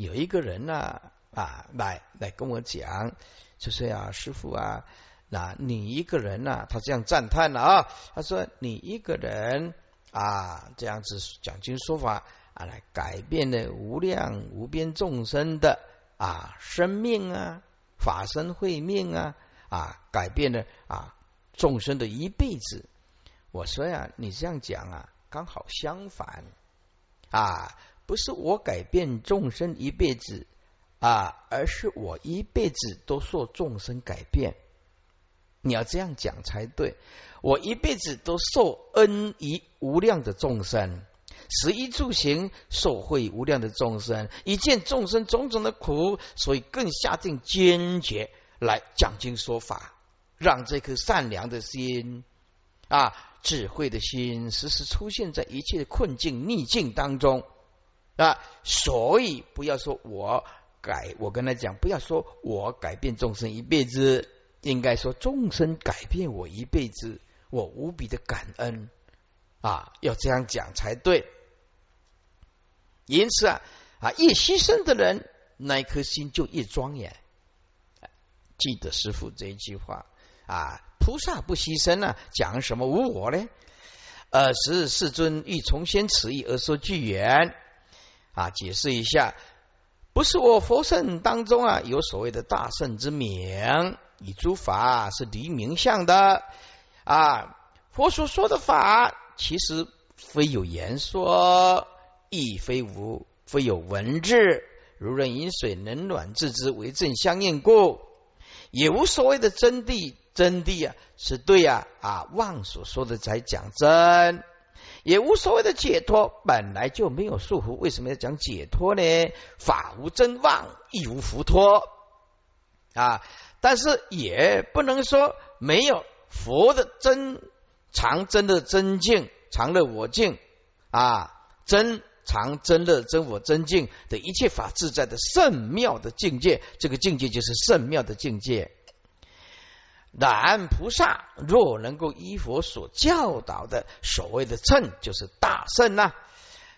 有一个人呢啊，来来跟我讲，就是啊，师傅啊，那你一个人呢，他这样赞叹了啊，他说你一个人啊，这样子讲经说法啊，来改变了无量无边众生的啊生命啊，法身慧命啊啊，改变了啊众生的一辈子。我说呀，你这样讲啊，刚好相反啊，不是我改变众生一辈子啊，而是我一辈子都受众生改变。你要这样讲才对。我一辈子都受恩于无量的众生，食衣住行受惠无量的众生，一见众生种种的苦，所以更下定坚决来讲经说法，让这颗善良的心啊。智慧的心时时出现在一切的困境逆境当中啊，所以不要说我改，我跟他讲，不要说我改变众生一辈子，应该说众生改变我一辈子，我无比的感恩啊，要这样讲才对。因此啊啊，越牺牲的人，那一颗心就越庄严。记得师傅这一句话啊。菩萨不牺牲啊，讲什么无我呢？呃，是世尊欲重宣此意而说句言啊，解释一下，不是我佛圣当中啊有所谓的大圣之名，以诸法是离名相的啊。佛所说的法，其实非有言说，亦非无，非有文字，如人饮水，冷暖自知，为正相应故，也无所谓的真谛。真谛啊，是对呀啊，妄所说的才讲真，也无所谓的解脱，本来就没有束缚，为什么要讲解脱呢？法无真妄，亦无浮脱啊，但是也不能说没有佛的真常真的真境，常乐我净啊，真常真乐真我真境的一切法自在的圣妙的境界，这个境界就是圣妙的境界。然菩萨若能够依佛所教导的所谓的称，就是大圣呐。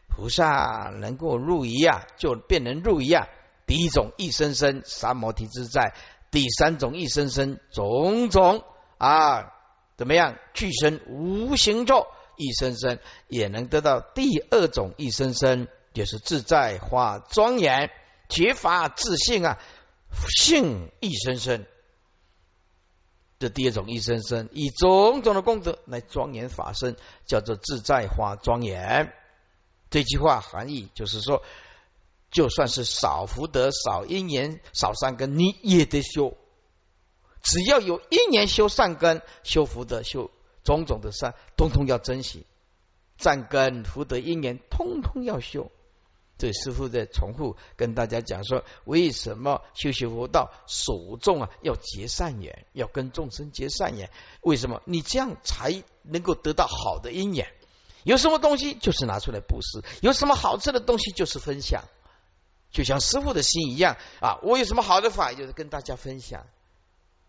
菩萨能够入一啊，就便能入一啊。第一种一生生三摩提自在，第三种一生生种种啊，怎么样？具身无形咒一生生也能得到第二种一生生，就是自在化庄严，觉法自信啊，性一生生。这第二种一生生，以种种的功德来庄严法身，叫做自在化庄严。这句话含义就是说，就算是少福德、少因缘、少善根，你也得修。只要有一年修善根、修福德、修种种的善，通通要珍惜。善根、福德、因缘，通通要修。对师傅在重复跟大家讲说，为什么修习佛道首重啊？要结善缘，要跟众生结善缘。为什么？你这样才能够得到好的因缘。有什么东西就是拿出来布施，有什么好吃的东西就是分享。就像师傅的心一样啊，我有什么好的法，就是跟大家分享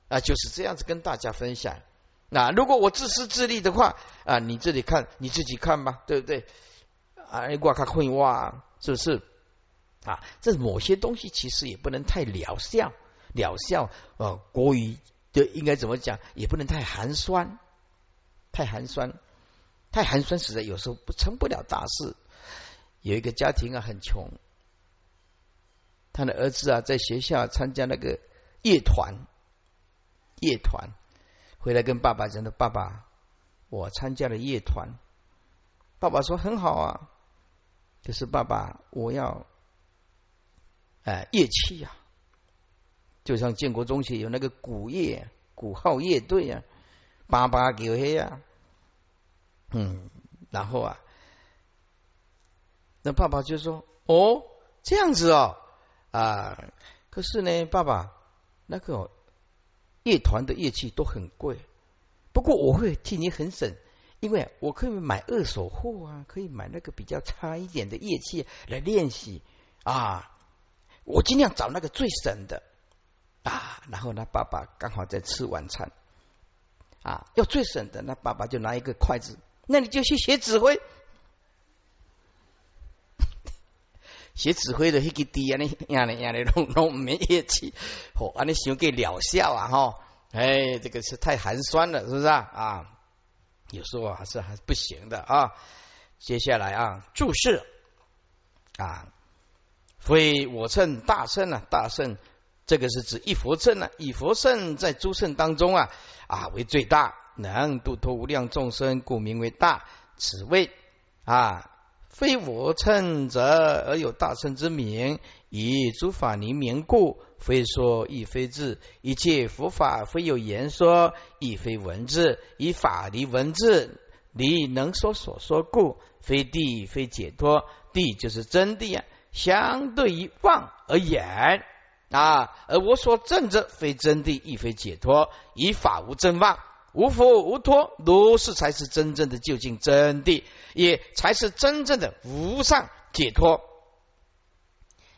啊，就是这样子跟大家分享。那如果我自私自利的话啊，你这里看你自己看吧，对不对？啊，我看会哇。是不是啊？这某些东西其实也不能太疗效，疗效呃过于就应该怎么讲？也不能太寒酸，太寒酸，太寒酸，实在有时候不成不了大事。有一个家庭啊，很穷，他的儿子啊，在学校参加那个乐团，乐团回来跟爸爸讲的：“爸爸，我参加了乐团。”爸爸说：“很好啊。”就是爸爸，我要哎乐器呀，就像建国中学有那个鼓乐、鼓号乐队啊，八八九黑呀，嗯，然后啊，那爸爸就说：“哦，这样子哦啊，可是呢，爸爸那个乐团的乐器都很贵，不过我会替你很省。”因为我可以买二手货啊，可以买那个比较差一点的乐器来练习啊。我尽量找那个最省的啊。然后呢，爸爸刚好在吃晚餐啊，要最省的，那爸爸就拿一个筷子，那你就去学指挥。写指挥的那个低啊，你呀你呀你弄弄没乐器，哦，啊你想给疗效啊哈，哎，这个是太寒酸了，是不是啊？啊，有时候还是还是不行的啊。接下来啊，注释啊，非我称大圣啊，大圣这个是指一佛圣啊，以佛圣在诸圣当中啊啊为最大，能度脱无量众生，故名为大。此谓啊。非我称者，而有大圣之名，以诸法离名故。非说亦非字，一切佛法非有言说，亦非文字。以法离文字，离能说所说故。非地非解脱，地就是真谛啊。相对于妄而言啊，而我所证者，非真谛，亦非解脱。以法无真妄。无佛无托，如是才是真正的究竟真谛，也才是真正的无上解脱。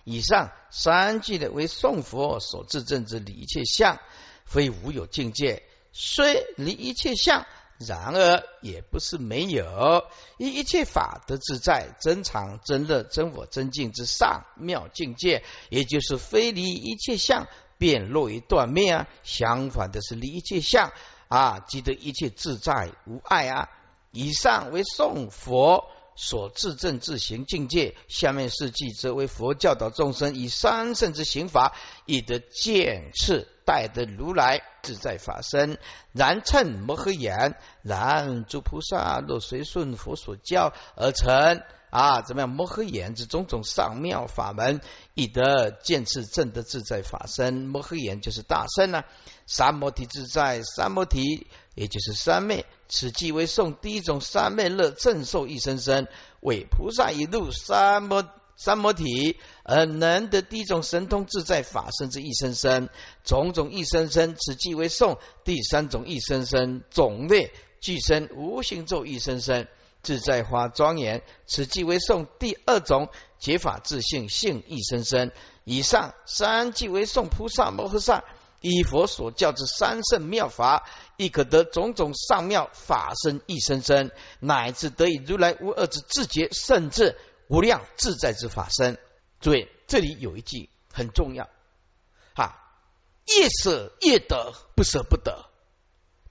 以上三句的为宋佛所自证之理一切相，非无有境界，虽离一切相，然而也不是没有。以一切法得自在、真常、真乐、真我、真境之上妙境界，也就是非离一切相，便落于断灭啊。相反的是离一切相。啊，即得一切自在无碍啊！以上为宋佛所自证自行境界，下面是记则为佛教导众生以三圣之行法，以得见次待得如来自在法身。然称摩诃言，然诸菩萨若随顺佛所教而成。啊，怎么样？摩诃眼之种种上妙法门，以得见次正得自在法身。摩诃眼就是大圣呢。三摩提自在，三摩提也就是三昧。此即为颂第一种三昧乐正受一生生，为菩萨一路三摩三摩提而能得第一种神通自在法身之一生生。种种一生生，此即为颂第三种一生生种类具身无形咒一生生。自在花庄严，此即为颂第二种解法自性性一生生。以上三即为颂菩萨摩诃萨依佛所教之三圣妙法，亦可得种种上妙法身一生生，乃至得以如来无二之自觉，甚至无量自在之法身。注意，这里有一句很重要，啊，越舍越得，不舍不得。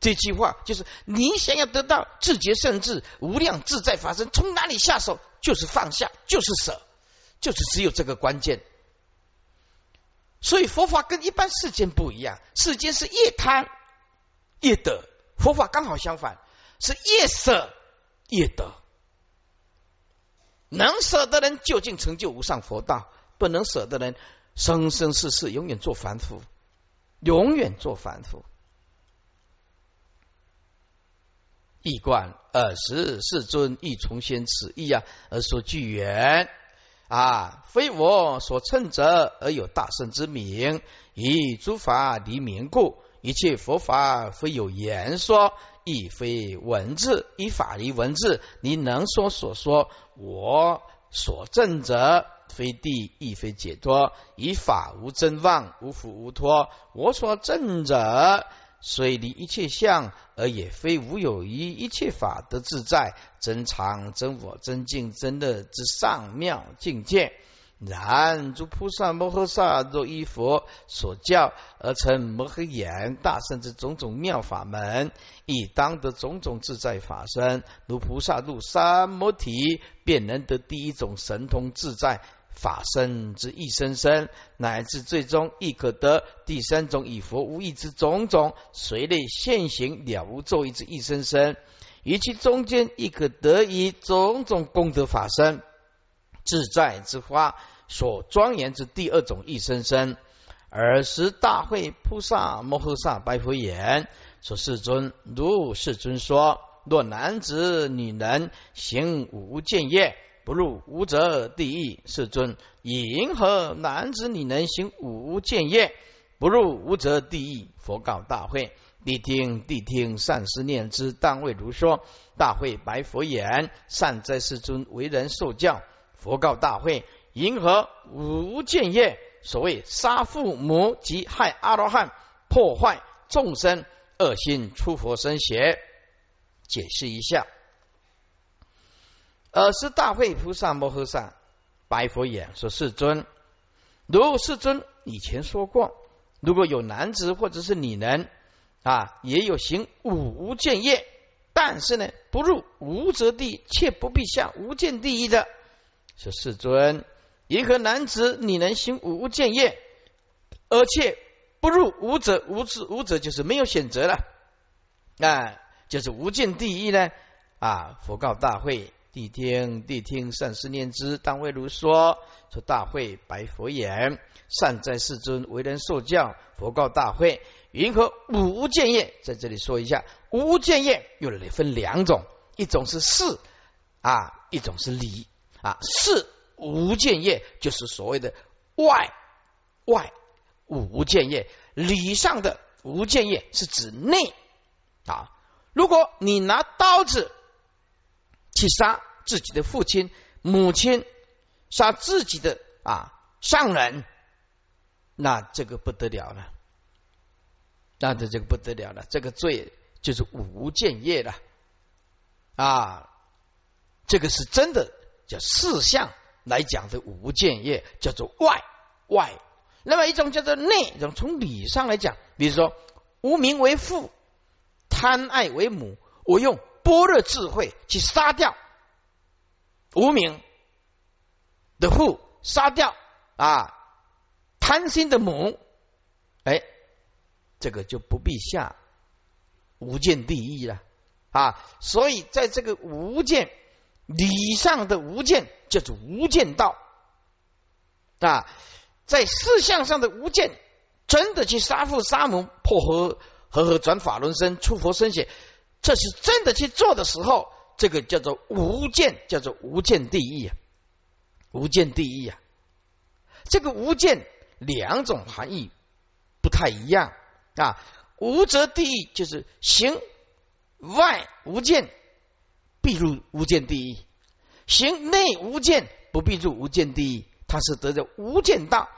这句话就是：你想要得到自觉甚至无量自在法身，从哪里下手？就是放下，就是舍，就是只有这个关键。所以佛法跟一般世间不一样，世间是越贪越得，佛法刚好相反，是越舍越得。能舍的人究竟成就无上佛道，不能舍的人生生世世永远做凡夫，永远做凡夫。一观二十世尊亦重先此意啊，而说具缘啊，非我所称者，而有大圣之名，以诸法离名故，一切佛法非有言说，亦非文字，以法离文字，你能说所说，我所证者，非地亦非解脱，以法无真妄，无福无脱，我所证者。虽离一切相，而也非无有一一切法得自在、真常、真我、真境、真乐之上妙境界。然诸菩萨摩诃萨若依佛所教而成摩诃眼大圣之种种妙法门，亦当得种种自在法身。如菩萨入三摩提，便能得第一种神通自在。法身之一生生，乃至最终亦可得第三种以佛无意之种种随类现行了无咒意之一生生，于其中间亦可得以种种功德法身自在之花所庄严之第二种一生生。尔时大会菩萨摩诃萨白佛言：说世尊，如世尊说，若男子女人行无见业。不入无则地狱，世尊，以银河男子女能行无见业，不入无则地狱。佛告大会：谛听，谛听，善思念之，当为如说。大会白佛言：善哉，世尊，为人受教。佛告大会：银河无见业，所谓杀父母及害阿罗汉，破坏众生恶心，出佛身邪。解释一下。尔时大会菩萨摩诃萨白佛言：“说世尊，如世尊以前说过，如果有男子或者是女人啊，也有行五无间业，但是呢，不入无则地，却不必下无间地狱的。说世尊，一个男子你能行五无间业，而且不入无者，无者无者就是没有选择了，啊，就是无间地狱呢？啊，佛告大会。”谛听，谛听，善思念之。当为如说，说大会白佛言：善哉，世尊，为人受教。佛告大会：云何无见业？在这里说一下，无见业又分两种，一种是事啊，一种是理啊。事无见业就是所谓的外外无见业，理上的无见业是指内啊。如果你拿刀子。去杀自己的父亲、母亲，杀自己的啊上人，那这个不得了了，那这这个不得了了，这个罪就是无间业了啊！这个是真的叫四相来讲的无间业，叫做外外。那么一种叫做内，一种从理上来讲，比如说无名为父，贪爱为母，我用。般若智慧去杀掉无名的父，杀掉啊贪心的母，哎，这个就不必下无间地狱了啊！所以在这个无间理上的无间叫做无间道啊，在事相上的无间，真的去杀父杀母，破和和合转法轮身，出佛身血。这是真的去做的时候，这个叫做无间，叫做无间地狱啊，无间地狱啊。这个无间两种含义不太一样啊。无则地狱就是行外无间，必入无间地狱；行内无间，不必入无间地狱。它是得着无间道，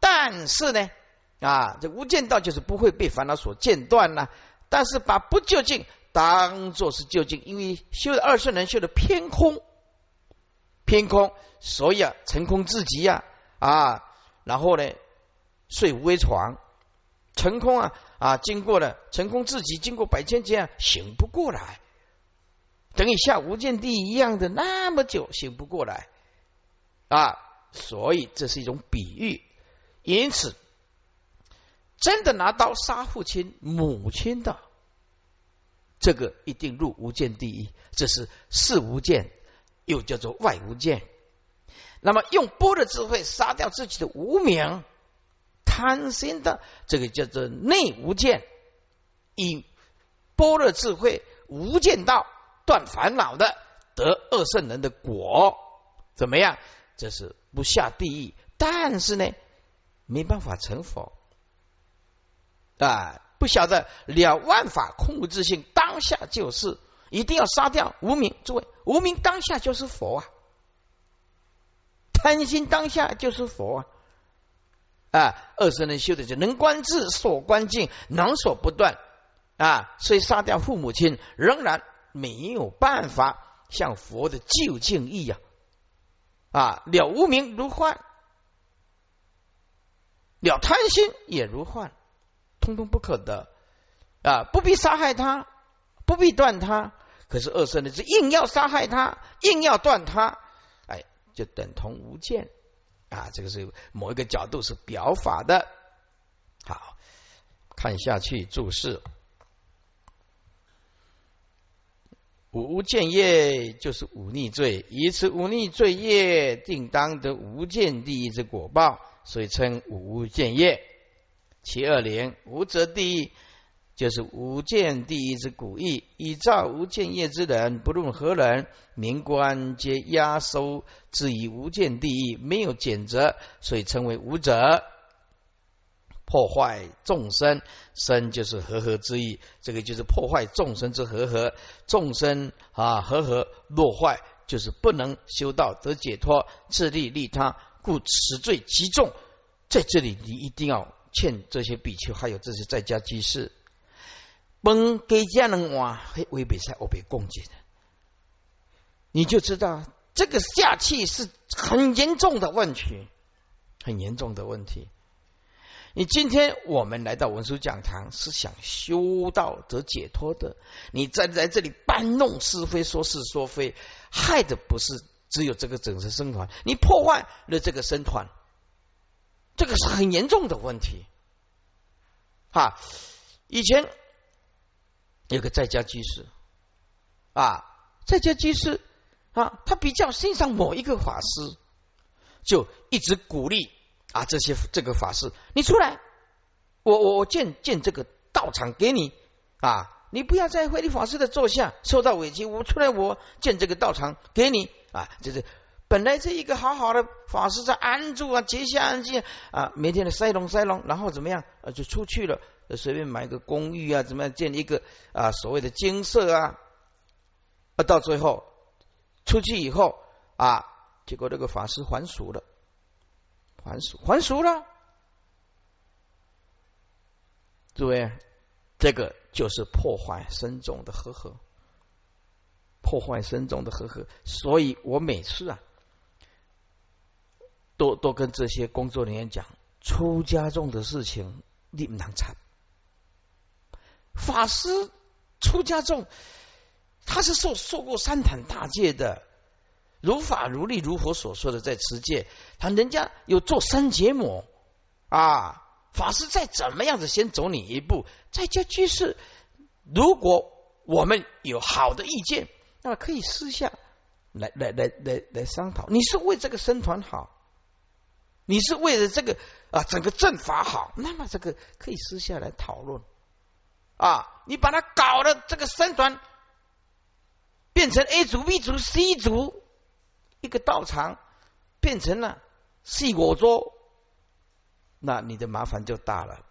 但是呢，啊，这无间道就是不会被烦恼所间断了。但是把不究竟。当做是究竟，因为修的二圣人修的偏空，偏空，所以啊，成空自极呀啊，然后呢，睡无为床，成空啊啊，经过了成空自极，经过百千劫啊醒不过来，等于下无间地一样的那么久醒不过来啊，所以这是一种比喻，因此真的拿刀杀父亲母亲的。这个一定入无间地狱，这是事无间，又叫做外无间。那么用波的智慧杀掉自己的无名贪心的，这个叫做内无间。以波的智慧无间道断烦恼的，得二圣人的果，怎么样？这是不下地狱，但是呢，没办法成佛啊。不晓得了万法空无自性，当下就是一定要杀掉无名。诸位，无名当下就是佛啊，贪心当下就是佛啊。啊，二十人修的就能观智，所观境，能所不断啊。所以杀掉父母亲，仍然没有办法向佛的究竟意呀。啊，了无名如幻，了贪心也如幻。通通不可得啊！不必杀害他，不必断他。可是二圣呢，是硬要杀害他，硬要断他，哎，就等同无间啊！这个是某一个角度是表法的。好，看下去注释：无间业就是忤逆罪，以此忤逆罪业，定当得无间地狱之果报，所以称无间业。其二零无则地狱，就是无间地狱之古义。以造无间业之人，不论何人，民官皆压收至以无间地狱，没有减责，所以称为无责。破坏众生，生就是和合之意，这个就是破坏众生之和合。众生啊和合落坏，就是不能修道得解脱，自利利他，故此罪极重。在这里，你一定要。欠这些比丘，还有这些在家居士，本给家人哇，会违背在我被供给的，你就知道这个下气是很严重的问题，很严重的问题。你今天我们来到文殊讲堂，是想修道得解脱的。你站在这里搬弄是非，说是说非，害的不是只有这个整个僧团，你破坏了这个僧团，这个是很严重的问题。哈，以前有个在家居士啊，在家居士啊，他比较欣赏某一个法师，就一直鼓励。啊，这些这个法师，你出来，我我我建建这个道场给你啊！你不要在慧理法师的座下受到委屈，我出来我建这个道场给你啊！就是本来这一个好好的法师在安住啊，结下安静啊，每天的塞隆塞隆，然后怎么样啊，就出去了，随便买个公寓啊，怎么样建一个啊所谓的精舍啊，啊到最后出去以后啊，结果这个法师还俗了。还俗还俗了，诸位，这个就是破坏深种的和合，破坏深种的和合。所以我每次啊，都都跟这些工作人员讲，出家众的事情你不能掺。法师出家众，他是受受过三坛大戒的。如法如律如佛所说的，在持戒，他人家有做三结膜啊，法师再怎么样子先走你一步，在家居士，如果我们有好的意见，那可以私下来来来来来商讨。你是为这个僧团好，你是为了这个啊整个阵法好，那么这个可以私下来讨论啊。你把它搞的这个僧团变成 A 组、B 组、C 组。一个道场变成了细果桌，那你的麻烦就大了。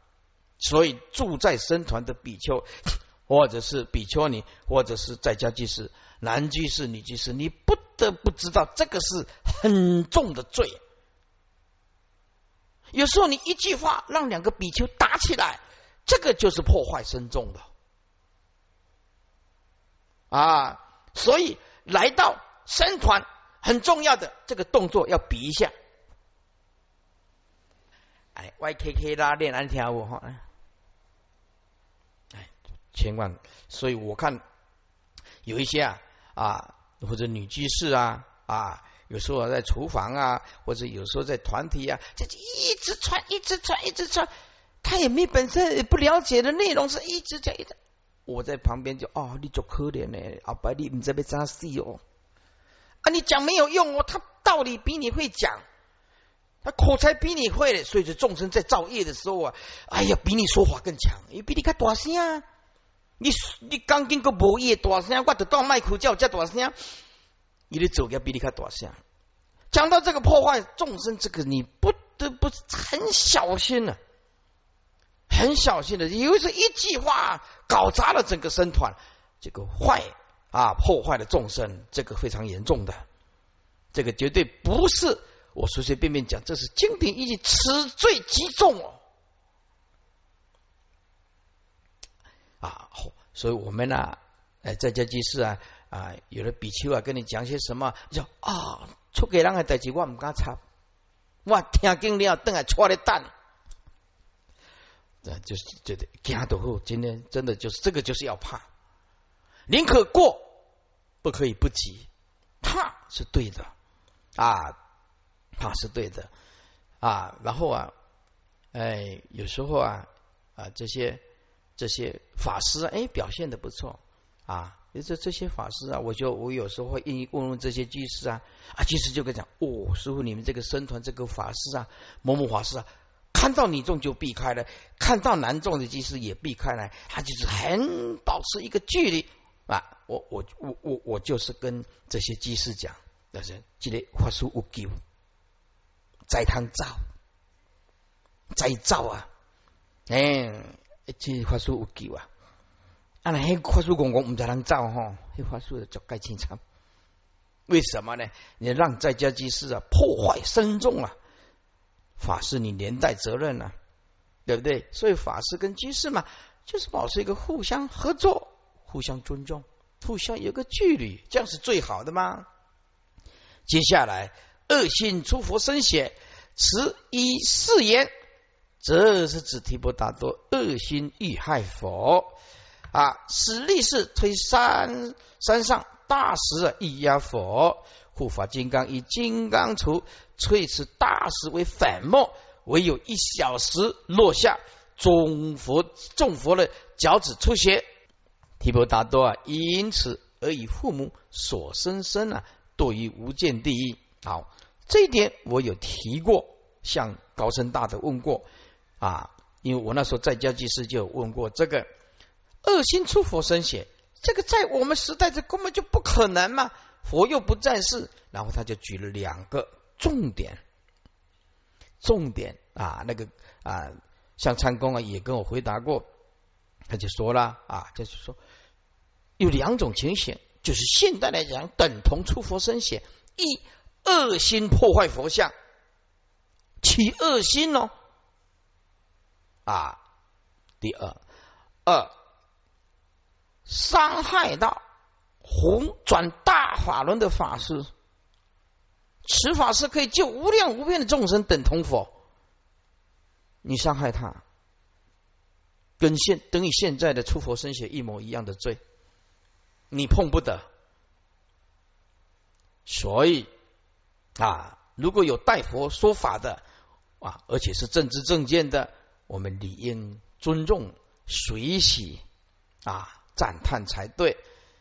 所以住在僧团的比丘，或者是比丘尼，或者是在家居士、男居士、女居士，你不得不知道这个是很重的罪。有时候你一句话让两个比丘打起来，这个就是破坏僧众的啊。所以来到僧团。很重要的这个动作要比一下，哎，YKK 拉链安条舞哈，哎，千万，所以我看有一些啊啊，或者女居士啊啊，有时候在厨房啊，或者有时候在团体啊，就一直传，一直传，一直传，他也没本身不了解的内容，是一直讲，一直，我在旁边就哦，你做可怜呢，阿伯你唔知要咋死哦。啊，你讲没有用哦，他道理比你会讲，他口才比你会，所以这众生在造业的时候啊，哎呀，比你说话更强，也比你较大声啊。你你刚经过无业大声，我得到麦克叫叫大声，你的走要比你较大声。讲到这个破坏众生，这个你不得不很小心了，很小心的，因为是一句话搞砸了整个僧团，这个坏。啊！破坏了众生，这个非常严重的，这个绝对不是我随随便便讲，这是经典依据，此罪极重哦。啊，所以我们呢，哎，在家居士啊啊，有的比丘啊，跟你讲些什么，叫啊，出给人的代志我唔敢插，我听经了，等下错的蛋，这就是觉得惊到后，今天真的就是这个，就是要怕。宁可过，不可以不急。怕是对的啊，怕是对的啊。然后啊，哎，有时候啊啊，这些这些法师哎表现的不错啊。这这些法师啊，我就我有时候会问问这些居士啊啊，居士就跟讲哦，师傅你们这个僧团这个法师啊，某某法师啊，看到你众就避开了，看到男众的居士也避开了，他就是很保持一个距离。啊，我我我我我就是跟这些居士讲，那是记得法术无救，在汤造，在造啊，哎，这法术无救啊，啊，那黑法术公公唔才能造哈，黑法术就该清场。为什么呢？你让在家居士啊破坏深重啊，法师你连带责任啊，对不对？所以法师跟居士嘛，就是保持一个互相合作。互相尊重，互相有个距离，这样是最好的吗？接下来恶心出佛身血，持一誓言，这是指提婆达多恶心欲害佛啊！使力士推山山上大石以压佛，护法金刚以金刚杵淬此大石为粉末，唯有一小时落下，众佛众佛的脚趾出血。提婆达多啊，因此而以父母所生身啊，堕于无间地狱。好，这一点我有提过，向高僧大德问过啊，因为我那时候在家居士就问过这个恶心出佛身血，这个在我们时代这根本就不可能嘛，佛又不在世。然后他就举了两个重点，重点啊，那个啊，像参公啊也跟我回答过。他就说了啊，就是说有两种情形，就是现代来讲等同出佛身血，一恶心破坏佛像，起恶心哦啊。第二，二伤害到红转大法轮的法师，此法师可以救无量无边的众生，等同佛，你伤害他。跟现等于现在的出佛身血一模一样的罪，你碰不得。所以啊，如果有代佛说法的啊，而且是正知正见的，我们理应尊重、随喜啊，赞叹才对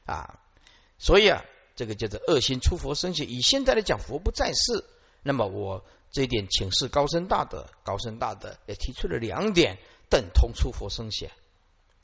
啊。所以啊，这个叫做恶心出佛身血。以现在来讲，佛不在世，那么我这一点请示高僧大德，高僧大德也提出了两点。等同出佛身血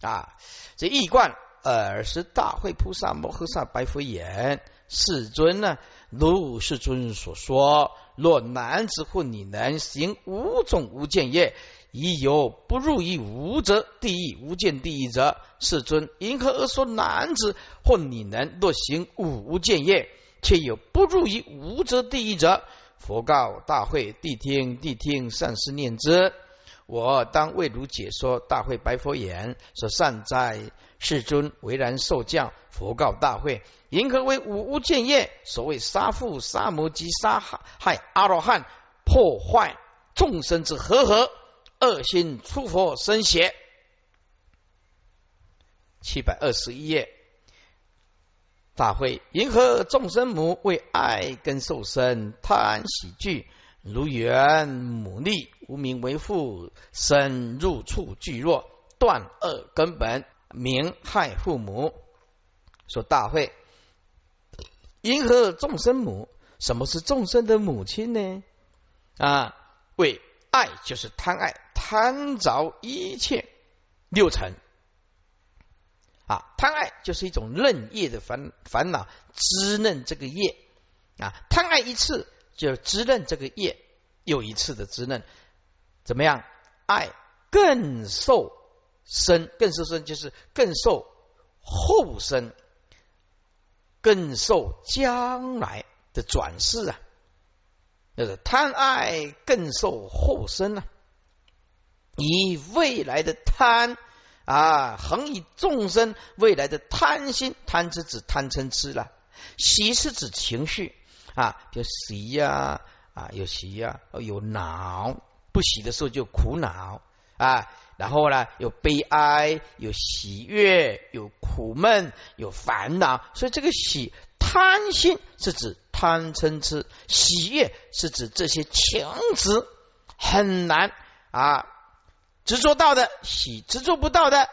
啊！这一贯尔时大会菩萨摩诃萨白佛言：“世尊呢？如世尊所说，若男子或女人行五种无间业，已有不入于无则地狱无间地狱者，世尊因何而说男子或女人若行五无间业，却有不入于无则地狱者？”佛告大会：“谛听，谛听，善思念之。”我当为汝解说。大会白佛言：说善哉，世尊为然受教。佛告大会：因何为五无间业？所谓杀父、杀母及杀害阿罗汉，破坏众生之和合，恶心出佛生血。七百二十一页。大会：银河众生母为爱根受身，贪喜惧。如缘母力，无名为父，身入处俱弱，断恶根本，名害父母。说大会，因何众生母？什么是众生的母亲呢？啊，为爱就是贪爱，贪着一切六尘啊，贪爱就是一种嫩叶的烦烦恼，滋嫩这个叶啊，贪爱一次。就滋润这个叶，又一次的滋润，怎么样？爱更受深，更受深就是更受后生，更受将来的转世啊！就是贪爱更受后生啊，以未来的贪啊，恒以众生未来的贪心，贪是指贪嗔痴了，喜是指情绪。啊，就喜呀，啊有喜呀，有恼，不喜的时候就苦恼啊，然后呢有悲哀，有喜悦，有苦闷，有烦恼，所以这个喜贪心是指贪嗔痴，喜悦是指这些情执很难啊执着到的喜，执着不到的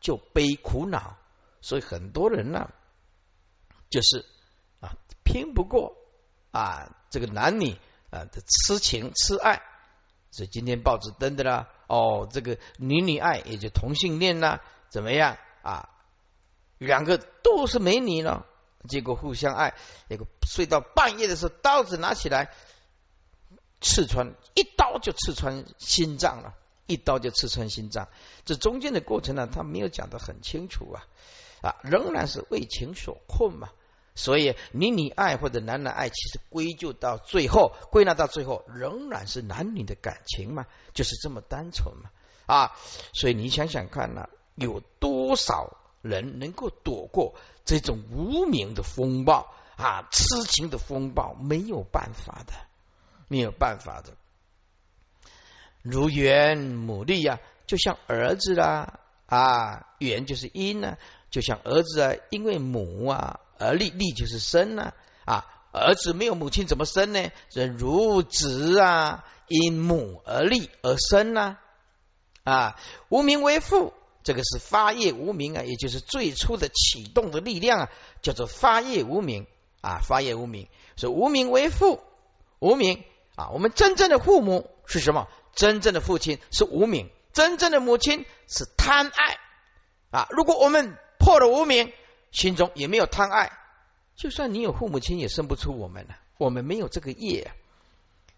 就悲苦恼，所以很多人呢就是啊拼不过。啊，这个男女啊的痴情痴爱，所以今天报纸登的啦。哦，这个女女爱也就同性恋啦，怎么样啊？两个都是美女了，结果互相爱，结果睡到半夜的时候，刀子拿起来刺穿，一刀就刺穿心脏了，一刀就刺穿心脏。这中间的过程呢，他没有讲得很清楚啊啊，仍然是为情所困嘛。所以，你你爱或者男男爱，其实归咎到最后，归纳到最后，仍然是男女的感情嘛，就是这么单纯嘛啊！所以你想想看呢，有多少人能够躲过这种无名的风暴啊，痴情的风暴没有办法的，没有办法的。如缘母力啊，就像儿子啦啊，缘就是因呢，就像儿子啊，因为母啊而立，立就是生呢啊，儿子没有母亲怎么生呢？这如子啊，因母而立而生呢啊，无名为父，这个是发业无名啊，也就是最初的启动的力量啊，叫做发业无名啊，发业无名，所以无名为父，无名啊，我们真正的父母是什么？真正的父亲是无名，真正的母亲是贪爱啊！如果我们破了无名，心中也没有贪爱，就算你有父母亲，也生不出我们了。我们没有这个业，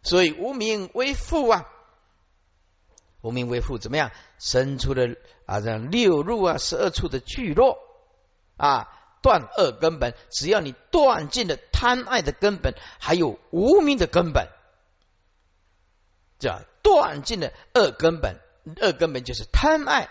所以无名为父啊！无名为父，怎么样？生出了啊，这六入啊，十二处的聚落啊，断恶根本。只要你断尽了贪爱的根本，还有无名的根本。叫断尽了恶根本，恶根本就是贪爱，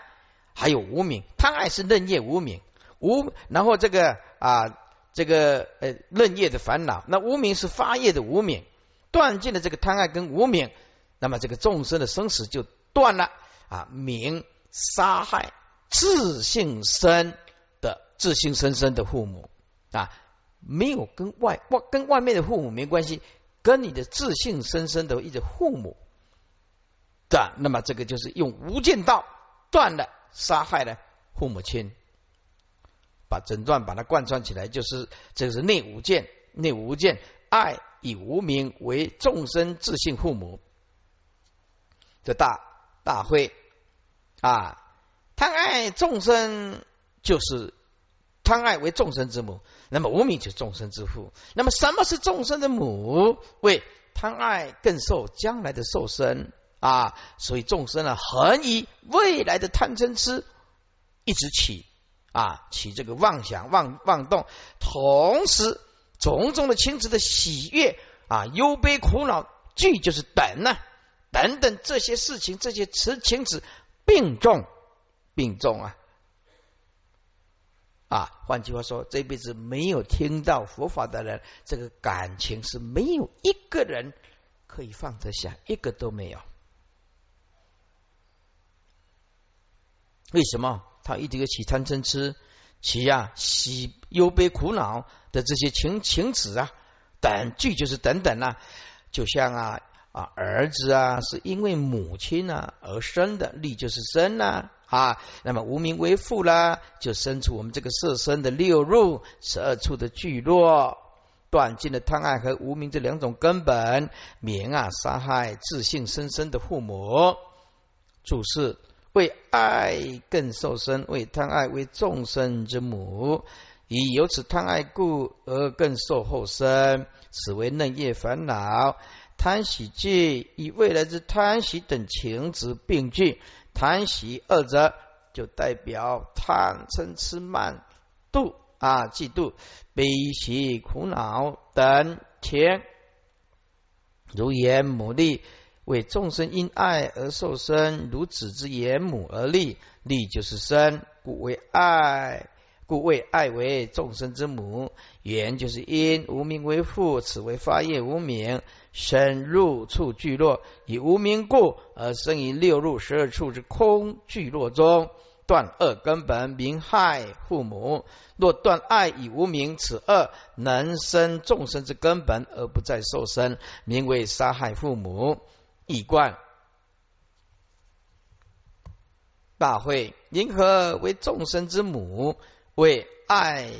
还有无名。贪爱是任业无名，无然后这个啊，这个呃任业的烦恼，那无名是发业的无名。断尽了这个贪爱跟无名，那么这个众生的生死就断了啊。名杀害自性生的自性生生的父母啊，没有跟外外跟外面的父母没关系，跟你的自性生生的一个父母。的，那么这个就是用无间道断了，杀害了父母亲，把整段把它贯穿起来，就是这个是内无间，内无间，爱以无名为众生自性父母的大大会啊，贪爱众生就是贪爱为众生之母，那么无名就是众生之父，那么什么是众生的母？为贪爱更受将来的受生。啊，所以众生呢，恒以未来的贪嗔痴一直起啊，起这个妄想、妄妄动，同时种种的亲子的喜悦啊、忧悲苦恼聚，就是等呢，等等这些事情，这些词情子并重并重啊啊，换句话说，这辈子没有听到佛法的人，这个感情是没有一个人可以放得下，一个都没有。为什么他一定要起贪嗔痴，起呀喜忧悲苦恼的这些情情子啊等句就是等等啊，就像啊啊儿子啊是因为母亲啊而生的，力就是生呐啊，那么无名为父啦，就生出我们这个色身的六入十二处的聚落，断尽了贪爱和无名这两种根本，免啊杀害自信生生的父母，注释。为爱更受生，为贪爱为众生之母，以由此贪爱故而更受后生，此为嫩业烦恼。贪喜惧以未来之贪喜等情执并具，贪喜二者就代表贪嗔痴慢妒啊嫉妒悲喜苦恼等情，如言母力。为众生因爱而受生，如子之言母而立，立就是生，故为爱，故为爱为众生之母。缘就是因，无名为父，此为发业无名，生入处聚落，以无名故而生于六入十二处之空聚落中，断恶根本，名害父母。若断爱以无名，此恶能生众生之根本而不再受生，名为杀害父母。以观大会，银河为众生之母，为爱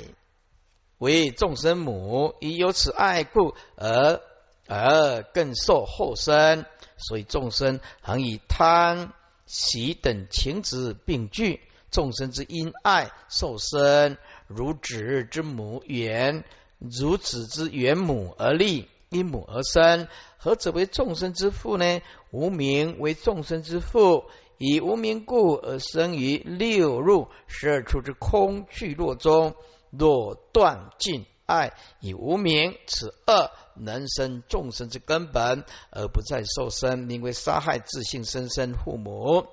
为众生母，以有此爱故而而更受后生。所以众生恒以贪喜等情执并聚，众生之因爱受生，如子之母缘，如子之缘母而立。因母而生，何者为众生之父呢？无名为众生之父，以无名故而生于六入十二处之空聚落中。若断尽爱以无名，此恶能生众生之根本，而不再受生，名为杀害自性生生父母。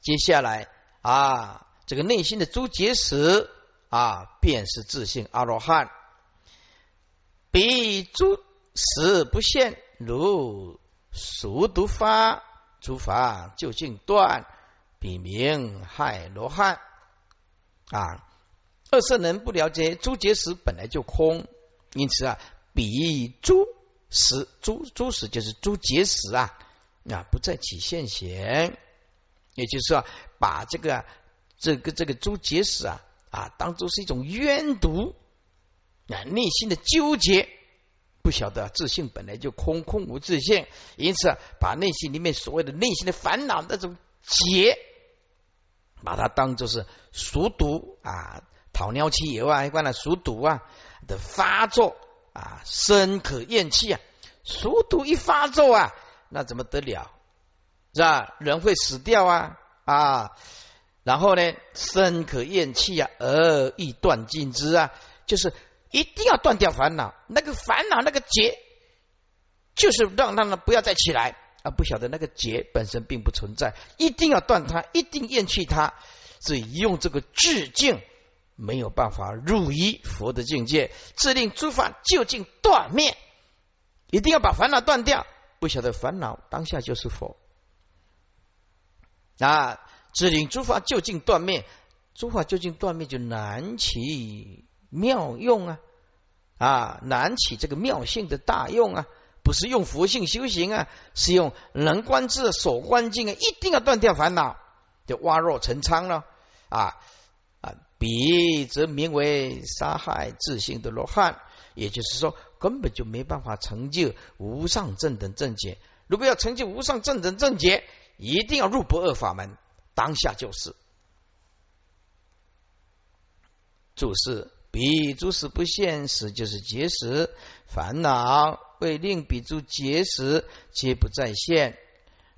接下来啊，这个内心的诸结石啊，便是自性阿罗汉。彼诸时不现，如熟毒发，诸法究竟断，彼名害罗汉啊。二圣人不了解诸结时本来就空，因此啊，彼诸时诸诸时就是诸结时啊啊不再起现行，也就是说，把这个这个这个诸结时啊啊当做是一种冤毒。内心的纠结，不晓得自信本来就空，空无自信，因此把内心里面所谓的内心的烦恼那种结，把它当做是熟毒啊，讨尿气以外，关了熟毒啊的发作啊，深可厌气啊，熟毒一发作啊，那怎么得了？是吧？人会死掉啊啊！然后呢，深可厌气啊，而欲断尽之啊，就是。一定要断掉烦恼，那个烦恼那个结，就是让让他不要再起来啊！不晓得那个结本身并不存在，一定要断它，一定厌弃它，所以用这个致敬没有办法入一佛的境界，自令诸法究竟断灭，一定要把烦恼断掉。不晓得烦恼当下就是佛啊！自令诸法究竟断灭，诸法究竟断灭就难起。妙用啊啊，难起这个妙性的大用啊，不是用佛性修行啊，是用能观智、所观境啊，一定要断掉烦恼，就挖若成仓了啊啊！彼则名为杀害自性的罗汉，也就是说，根本就没办法成就无上正等正解。如果要成就无上正等正解，一定要入不二法门，当下就是注释。彼诸时不现实，就是结石烦恼，为令彼诸结石皆不再现。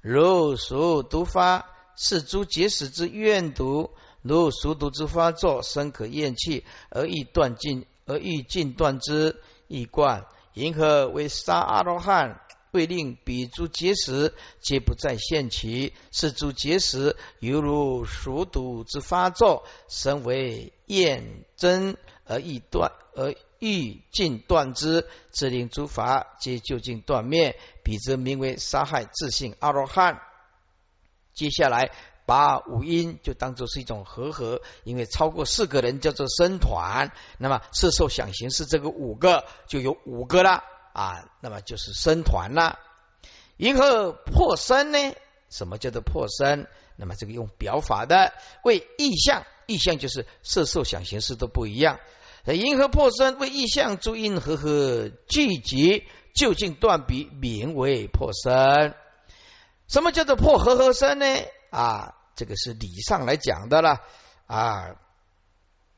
如熟毒发，是诸结石之怨毒；如熟毒之发作，深可厌弃，而欲断尽，而欲尽断之，亦贯。银河为杀阿罗汉，为令彼诸结石皆不再现其。是诸结石犹如熟毒之发作，身为厌真。而欲断，而欲尽断之，自令诸法皆究竟断灭，彼则名为杀害自性阿罗汉。接下来把五音就当做是一种和合，因为超过四个人叫做僧团，那么色受想行识这个五个就有五个了啊，那么就是僧团了。因何破身呢？什么叫做破身？那么这个用表法的为意象。意象就是色受想行识都不一样。银河破身为意象，诸因和合聚集，究竟断彼，名为破身。什么叫做破和合身呢？啊，这个是理上来讲的了。啊，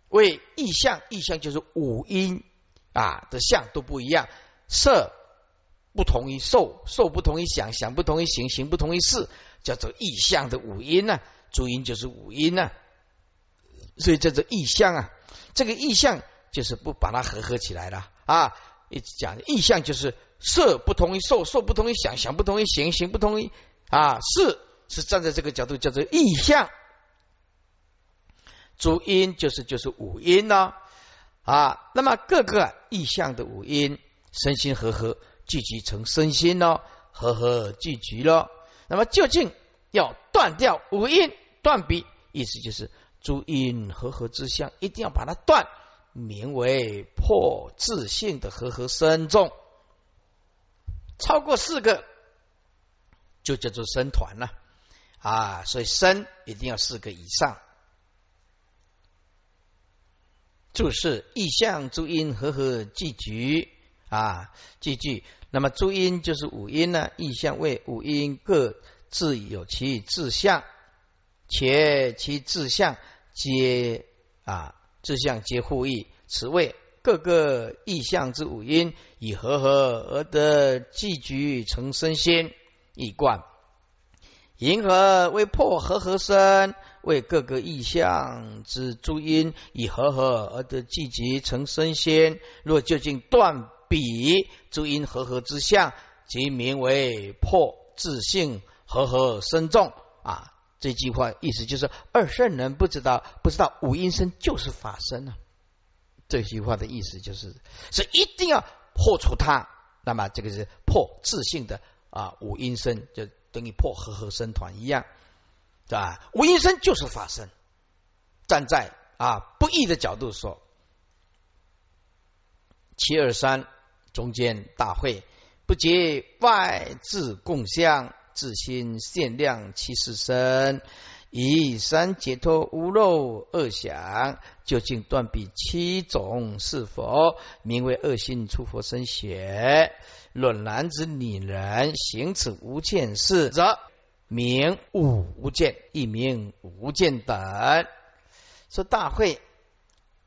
为意象，意象就是五音啊的相都不一样。色不同于受，受不同于想，想不同于行，行不同于事，叫做意象的五音呢。诸音就是五音呢。所以叫做意象啊，这个意象就是不把它合合起来了啊。一直讲意象就是色不同于受，受不同于想，想不同于行，行不同于啊是是站在这个角度叫做意象。主音就是就是五音呢啊，那么各个意象的五音身心合合聚集成身心呢，合合聚集了。那么究竟要断掉五音断笔，意思就是。诸因和合之相，一定要把它断，名为破自性的和合深重，超过四个就叫做生团了啊！所以生一定要四个以上。注释：意象诸因和合聚集啊，聚聚。那么诸因就是五音呢？意象为五音各自有其志向，且其志向。皆啊，志向皆互异，此谓各个意象之五音，以和合而得聚局成身心，一贯。银河为破和合身，为各个意象之诸音，以和合而得聚集成身仙。若究竟断彼诸音和合之相，即名为破自性和合身众啊。这句话意思就是二圣人不知道不知道五阴身就是法身啊。这句话的意思就是是一定要破除它，那么这个是破自性的啊五阴身，就等于破和合身团一样，是吧？五阴身就是法身，站在啊不义的角度说，七二三中间大会不结外自共相，自心限量七四身。以三解脱无漏二想，究竟断彼七种是否名为恶心出佛身血？论男子女人行此无见事，则名五无见，一名无见等。说大会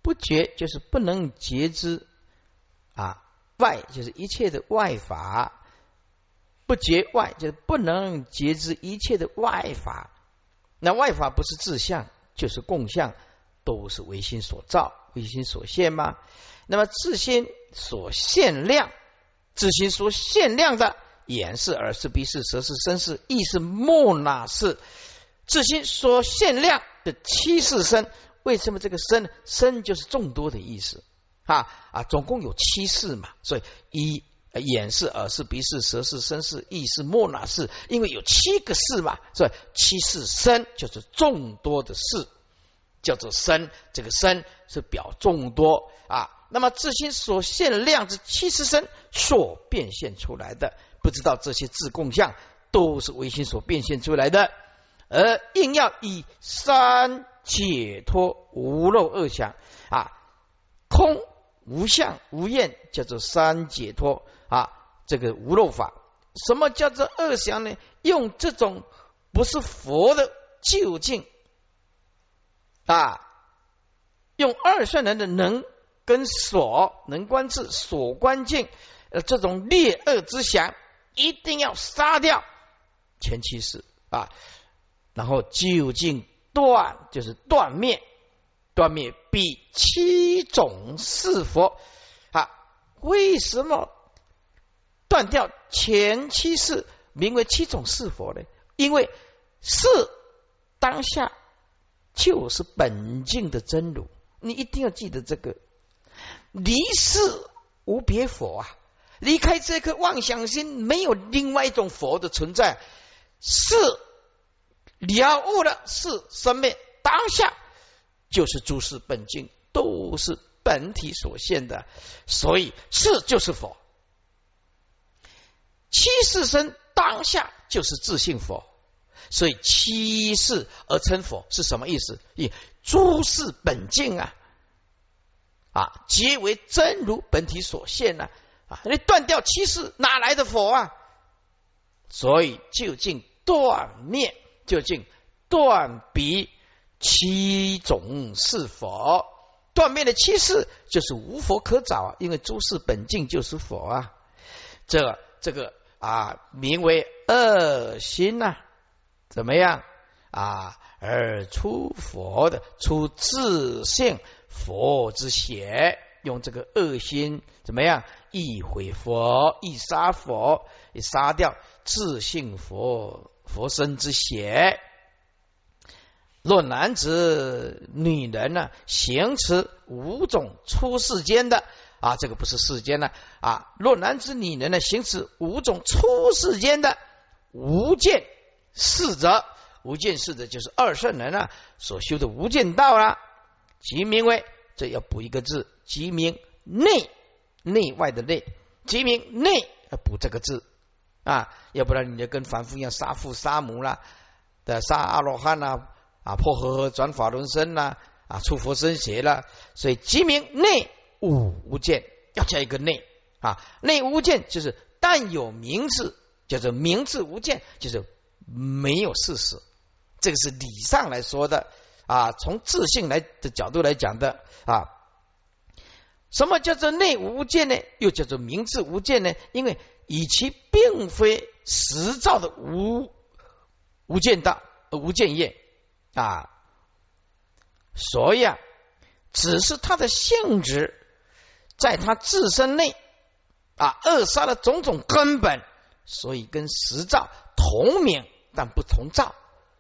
不觉，就是不能觉知啊，外就是一切的外法，不结外就是不能截知一切的外法。那外法不是自相，就是共相，都是唯心所造、唯心所现吗？那么自心所限量，自心所限量的眼是、耳是、鼻是、舌是、身是、意是、莫那是自心所限量的七世身？为什么这个身身就是众多的意思啊啊？总共有七世嘛，所以一。眼是、耳是、鼻是、舌是、身是、意是、莫那是，因为有七个事嘛，所以七世身就是众多的事，叫做身。这个身是表众多啊。那么自心所现量之七世身所变现出来的，不知道这些自共相都是唯心所变现出来的，而硬要以三解脱无漏二想啊，空无相无厌，叫做三解脱。这个无漏法，什么叫做二相呢？用这种不是佛的究竟啊，用二圣人的能跟所能观智所观境，呃，这种劣恶之想，一定要杀掉前七世啊，然后究竟断，就是断灭，断灭比七种是佛啊？为什么？断掉前七世，名为七种是佛呢？因为是当下就是本境的真如，你一定要记得这个。离世无别佛啊，离开这颗妄想心，没有另外一种佛的存在。是了悟了，是生命当下就是诸事本境，都是本体所现的，所以是就是佛。七世身当下就是自性佛，所以七世而称佛是什么意思？以诸事本净啊，啊，皆为真如本体所现呢啊！你断掉七世，哪来的佛啊？所以究竟断灭，究竟断彼七种是佛，断灭的七世就是无佛可找！因为诸事本净就是佛啊，这这个。啊，名为恶心呐，怎么样啊？而出佛的出自性佛之血，用这个恶心怎么样？一毁佛，一杀佛，一杀掉自性佛佛身之血。若男子、女人呢，行持五种出世间的。啊，这个不是世间呢啊！若男子女人呢，行持五种出世间的无间事者，无间事者就是二圣人啊所修的无间道啦，即名为这要补一个字，即名内内外的内，即名内要补这个字啊，要不然你就跟凡夫一样杀父杀母啦，的杀阿罗汉啦啊，破和合转法轮身啦啊，出佛身邪了，所以即名内。五无见要加一个内啊，内无见就是但有名字，叫做名字无见，就是没有事实。这个是理上来说的啊，从自信来的角度来讲的啊。什么叫做内无见呢？又叫做名字无见呢？因为以其并非实造的无无间道、无间业啊，所以啊，只是它的性质。在他自身内啊，扼杀了种种根本，所以跟实照同名，但不同照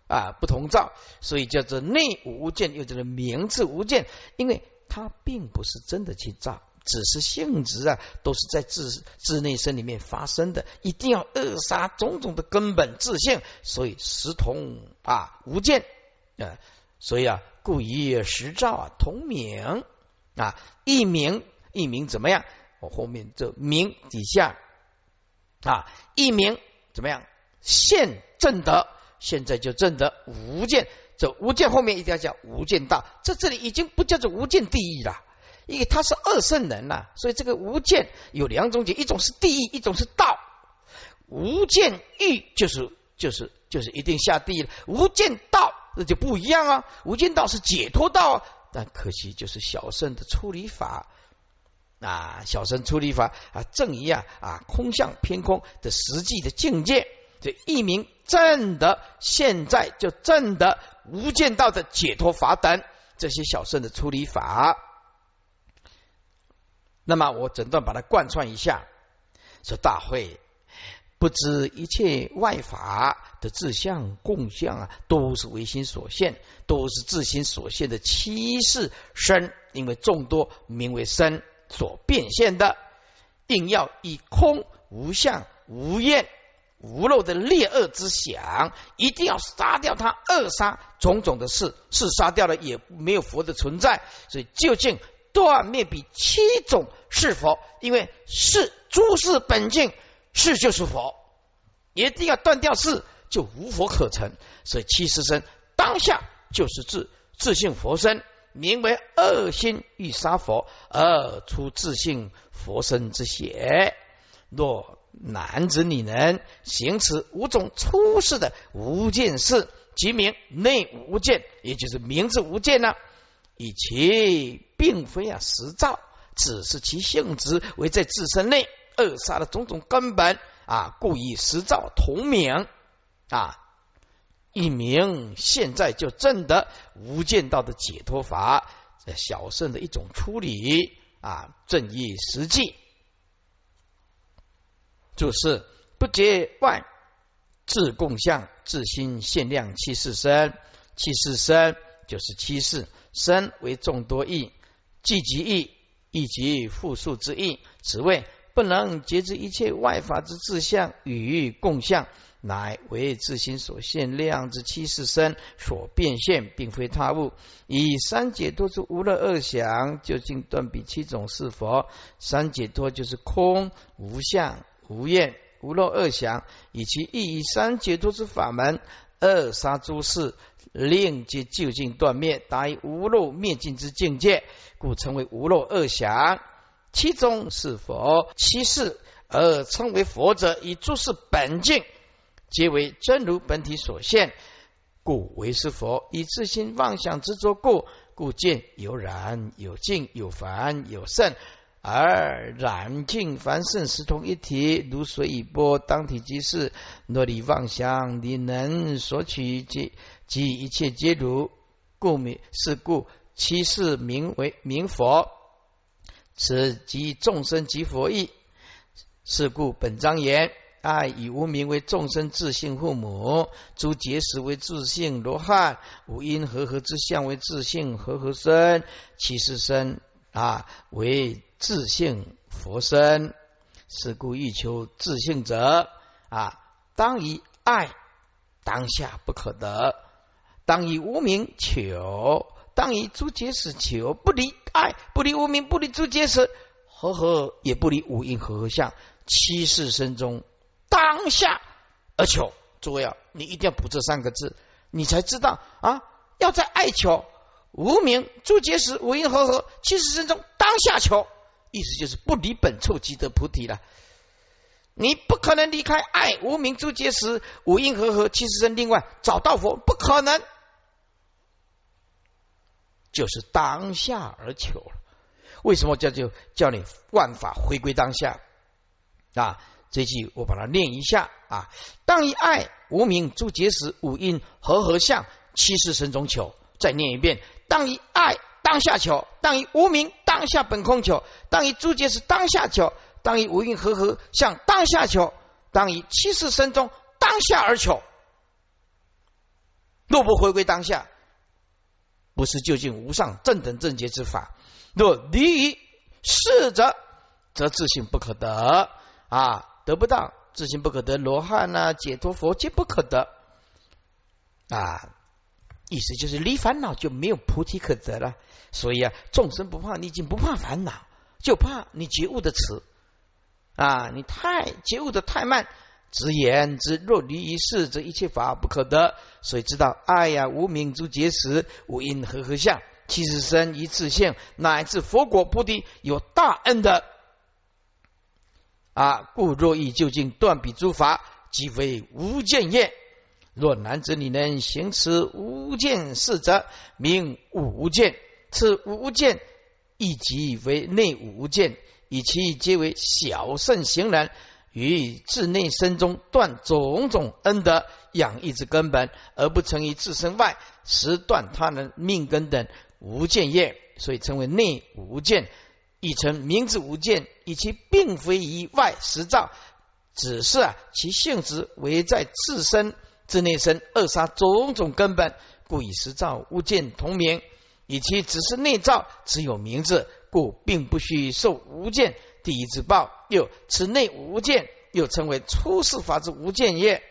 啊，不同照，所以叫做内无见，又叫做名字无见，因为他并不是真的去照，只是性质啊，都是在自自内身里面发生的，一定要扼杀种种的根本自性，所以实同啊无见啊，所以啊，故以实照啊同名啊，一名一名怎么样？我后面这名底下啊，一名怎么样？现正德，现在就正德无间，这无间后面一定要叫无间道，这这里已经不叫做无间地狱了。因为他是二圣人呐，所以这个无间有两种解，一种是地狱，一种是道。无间狱就是就是就是一定下地了，无间道那就不一样啊。无间道是解脱道，但可惜就是小圣的处理法啊，小圣处理法啊，正一样啊，空相偏空的实际的境界，这一名正的现在就正的无间道的解脱法等这些小圣的处理法。那么我整段把它贯穿一下，说大会不知一切外法的自相共相啊，都是唯心所现，都是自心所现的七世身，因为众多名为身所变现的，硬要以空无相无厌无漏的劣恶之想，一定要杀掉他，扼杀种种的事，是杀掉了也没有佛的存在，所以究竟。断灭比七种是佛，因为是诸事本性，是就是佛，一定要断掉是，就无佛可成。所以七世身当下就是自自性佛身，名为恶心欲杀佛而出自性佛身之血。若男子女人行此五种出世的无见事，即名内无见，也就是名字无见呢。以其并非啊实造，只是其性质为在自身内扼杀的种种根本啊，故以实造同名啊，一名现在就证得无间道的解脱法，小圣的一种处理啊，正义实际，就是不结外自共相自心限量七世身，七世身就是七世。身为众多义，聚集义，以及复数之义。此谓不能节制一切外法之自相与共相，乃为自心所现量之七世身所变现，并非他物。以三解脱之无乐二想，究竟断彼七种是佛。三解脱就是空、无相、无厌、无漏二想，以其意以三解脱之法门，扼杀诸事。令即究竟断灭，达于无漏灭尽之境界，故称为无漏二想。其中是佛，七世而称为佛者，以诸事本境，皆为真如本体所现，故为是佛。以自心妄想执着故，故见有染有净有凡有圣。而染净凡圣实同一体，如水与波，当体即是。若你妄想，你能所取即即一切皆如，故名是故其是名为名佛。此即众生即佛意。是故本章言：爱以无名为众生自性父母，诸结识为自性罗汉，五因和合之相为自性和合身，其实身啊为。自性佛身，是故欲求自性者啊，当以爱当下不可得，当以无名求，当以诸结识求，不离爱，不离无名，不离诸结识，和合也不离五阴和合相，七世身中当下而求。诸位啊，你一定要补这三个字，你才知道啊，要在爱求无名诸结识五阴和合七世身中当下求。意思就是不离本处即得菩提了。你不可能离开爱无名诸结识五阴和合七十身，另外找到佛不可能，就是当下而求了。为什么叫就叫你万法回归当下啊？这句我把它念一下啊。当以爱无名诸结时五阴和合相七十身中求，再念一遍。当以爱。当下求，当以无名当下本空求，当以诸结是当下求，当以无蕴和合向当下求，当以七世身中当下而求。若不回归当下，不是究竟无上正等正觉之法。若离于是者，则自信不可得啊，得不到自性不可得，罗汉呐，解脱佛皆不可得啊。意思就是离烦恼就没有菩提可得了。所以啊，众生不怕你已经不怕烦恼，就怕你觉悟的迟啊，你太觉悟的太慢。直言之，若离于世，则一切法不可得。所以知道，哎呀，无名诸结识，无因和合相，其实生一自性，乃至佛果菩提，有大恩的啊。故若欲究竟断彼诸法，即为无见业。若男子你能行持无见事者，名无见。此无见，亦即为内无见，以其皆为小圣行人。于自内身中断种种恩德养义之根本，而不成于自身外，实断他人命根等无见业，所以称为内无见，亦称名字无见，以其并非于外实造，只是啊其性质为在自身之内身扼杀种种根本，故以实造无见同名。以其只是内造，只有名字，故并不需受无见。第一之报，又此内无见，又称为出世法之无见业，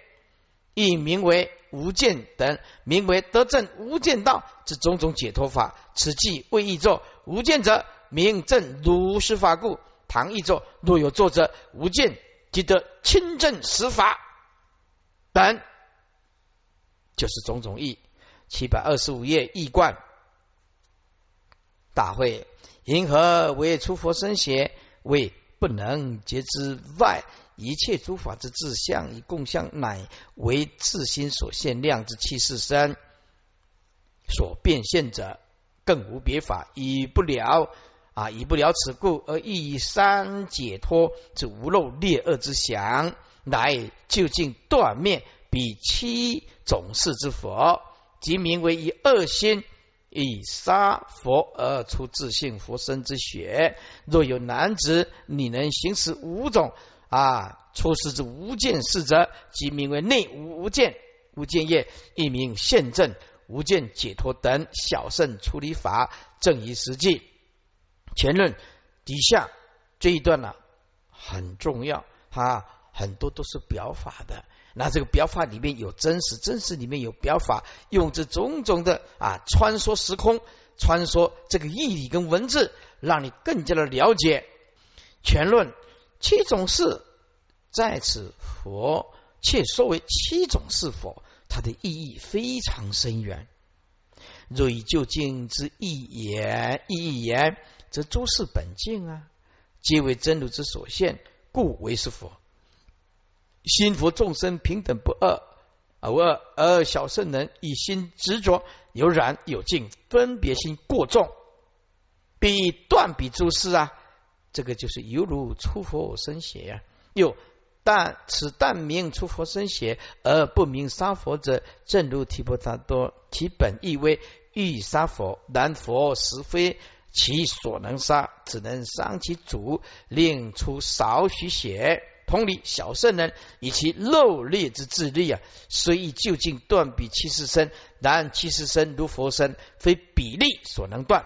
亦名为无见等，名为得证无见道之种种解脱法。此即为译作无见者，名正如是法故。唐译作若有作者无见，即得亲证实法等，就是种种义。七百二十五页译贯大会，银河为出佛身邪？为不能觉之外，一切诸法之自相与共相，乃为自心所现量之气势身所变现者，更无别法，以不了啊，以不了此故，而以三解脱之无漏劣恶之想，乃究竟断灭彼七种事之佛，即名为以恶心。以杀佛而出自性佛身之血，若有男子，你能行使五种啊出世之无见事者，即名为内无无见无见业，一名现正无见解脱等小圣处理法，正以实际。前论底下这一段呢很重要，它很多都是表法的。那这个表法里面有真实，真实里面有表法，用这种种的啊穿梭时空，穿梭这个意义跟文字，让你更加的了解全论七种事，在此佛且说为七种是否，它的意义非常深远。若以究竟之意言，意义言，则诸事本净啊，皆为真如之所现，故为是佛。心佛众生平等不二，而二而小圣人以心执着有染有净，分别心过重，必断彼诸事啊！这个就是犹如出佛身邪呀。又但此但名出佛身邪，而不明杀佛者，正如提婆达多，其本意为欲杀佛，然佛实非其所能杀，只能伤其主，令出少许血。同理，小圣人以其漏劣之智力啊，虽以究竟断彼七世身，然七世身如佛身，非比例所能断，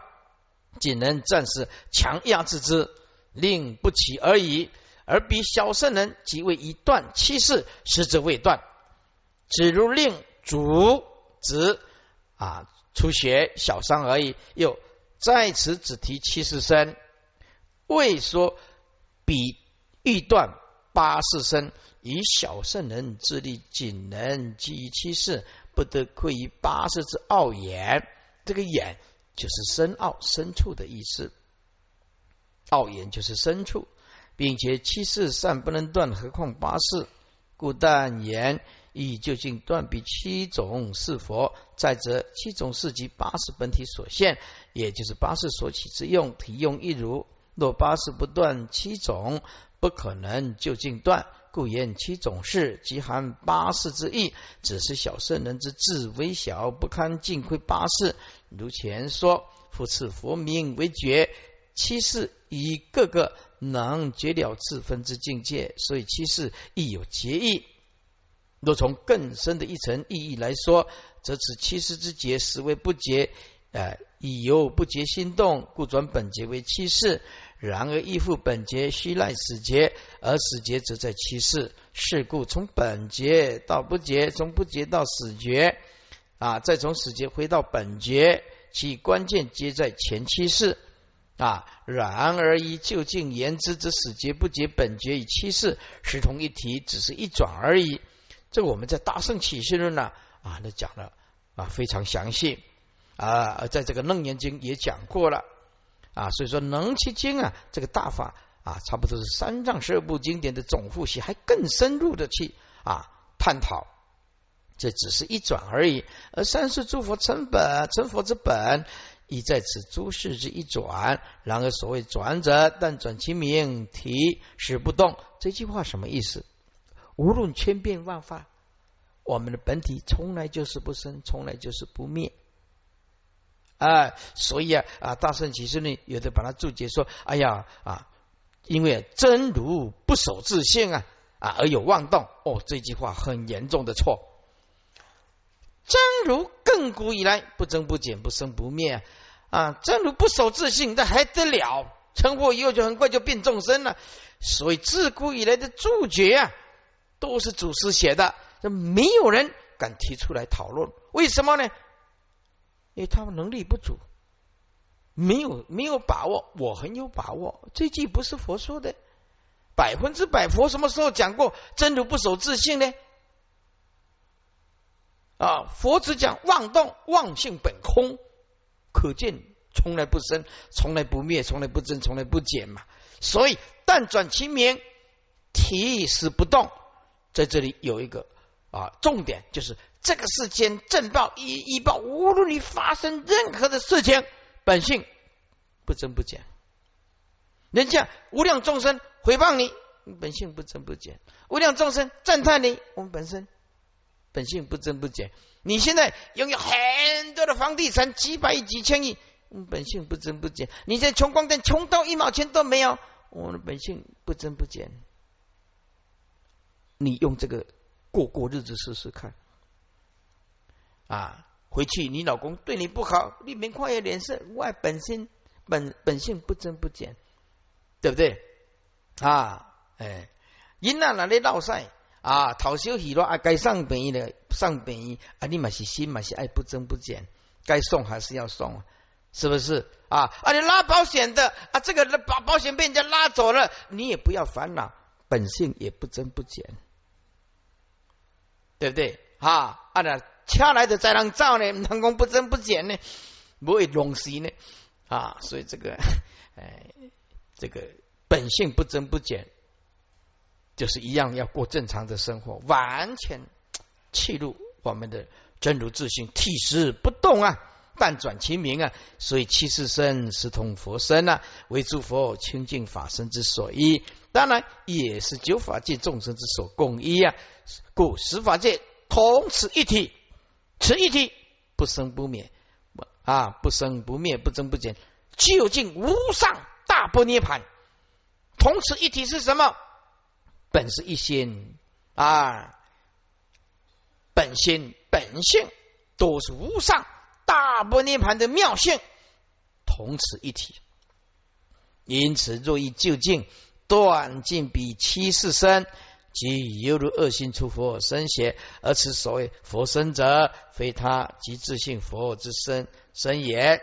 仅能暂时强压制之，令不起而已。而彼小圣人即为一断七世，实则未断，只如令主子啊出血小伤而已。又在此只提七世身，未说彼欲断。八世身以小圣人之力，仅能基于七世，不得愧于八世之奥眼。这个眼就是深奥深处的意思，奥眼就是深处，并且七世善不能断，何况八世？故但言以究竟断彼七种是佛。再则七种是即八世本体所现，也就是八世所起之用，体用一如。若八世不断七种。不可能就近断，故言七种事即含八事之意。只是小圣人之智微小，不堪尽窥八事。如前说，复赐佛名为觉，七事以各个能绝了自分之境界，所以七事亦有结义。若从更深的一层意义来说，则此七事之结实为不结，呃，以由不结心动，故转本节为七事。然而依附本节须赖死节，而死节则在其世。是故从本节到不劫，从不劫到死劫，啊，再从死节回到本节，其关键皆在前七世。啊，然而依究竟言之，之死节不结本节与七世实同一体，只是一转而已。这我们在大圣起信论呢啊，那讲了啊非常详细啊，在这个楞严经也讲过了啊，所以说能其经啊，这个大法啊，差不多是三藏十二部经典的总复习，还更深入的去啊探讨。这只是一转而已，而三世诸佛成本成佛之本。亦在此诸事之一转，然而所谓转者，但转其名体，使不动。这句话什么意思？无论千变万化，我们的本体从来就是不生，从来就是不灭。啊，所以啊啊，大圣其实呢，有的把它注解说：哎呀啊，因为真如不守自性啊啊，而有妄动。哦，这句话很严重的错。真如亘古以来不增不减，不生不灭。啊，真如不守自性，那还得了？成佛以后就很快就变众生了。所以自古以来的注解啊，都是祖师写的，这没有人敢提出来讨论。为什么呢？因为他们能力不足，没有没有把握。我很有把握，这句不是佛说的，百分之百佛什么时候讲过真如不守自性呢？啊，佛只讲妄动，妄性本空。可见从来不生，从来不灭，从来不增，从来不减嘛。所以但转其名，体是不动。在这里有一个啊重点，就是这个世间正报一一报，无论你发生任何的事情，本性不增不减。人家无量众生回谤你，本性不增不减；无量众生赞叹你，我们本身本性不增不减。你现在拥有很多的房地产，几百亿、几千亿，本性不增不减。你在穷光蛋，穷到一毛钱都没有，我的本性不增不减。你用这个过过日子试试看，啊，回去你老公对你不好，你没看脸色，外本性本本性不增不减，对不对？啊，哎，因那哪里闹晒？啊，讨小喜乐啊，该上病的上病啊，你嘛是心嘛是爱不增不减，该送还是要送，是不是啊？啊，你拉保险的啊，这个保保险被人家拉走了，你也不要烦恼，本性也不增不减，对不对？啊，啊那掐来的再让造呢，能够不增不减呢，不会弄死呢啊，所以这个 哎，这个本性不增不减。就是一样要过正常的生活，完全弃入我们的真如自性，体实不动啊，但转其名啊，所以七世身是同佛身啊，为诸佛清净法身之所依，当然也是九法界众生之所共依啊。故十法界同此一体，此一体不生不灭啊，不生不灭，不增不减，究竟无上大波涅盘。同此一体是什么？本是一心啊，本心本性都是无上大波涅盘的妙性，同此一体。因此，若以究竟断尽彼七世身，即犹如恶心出佛身邪。而此所谓佛身者，非他即自性佛之身身也。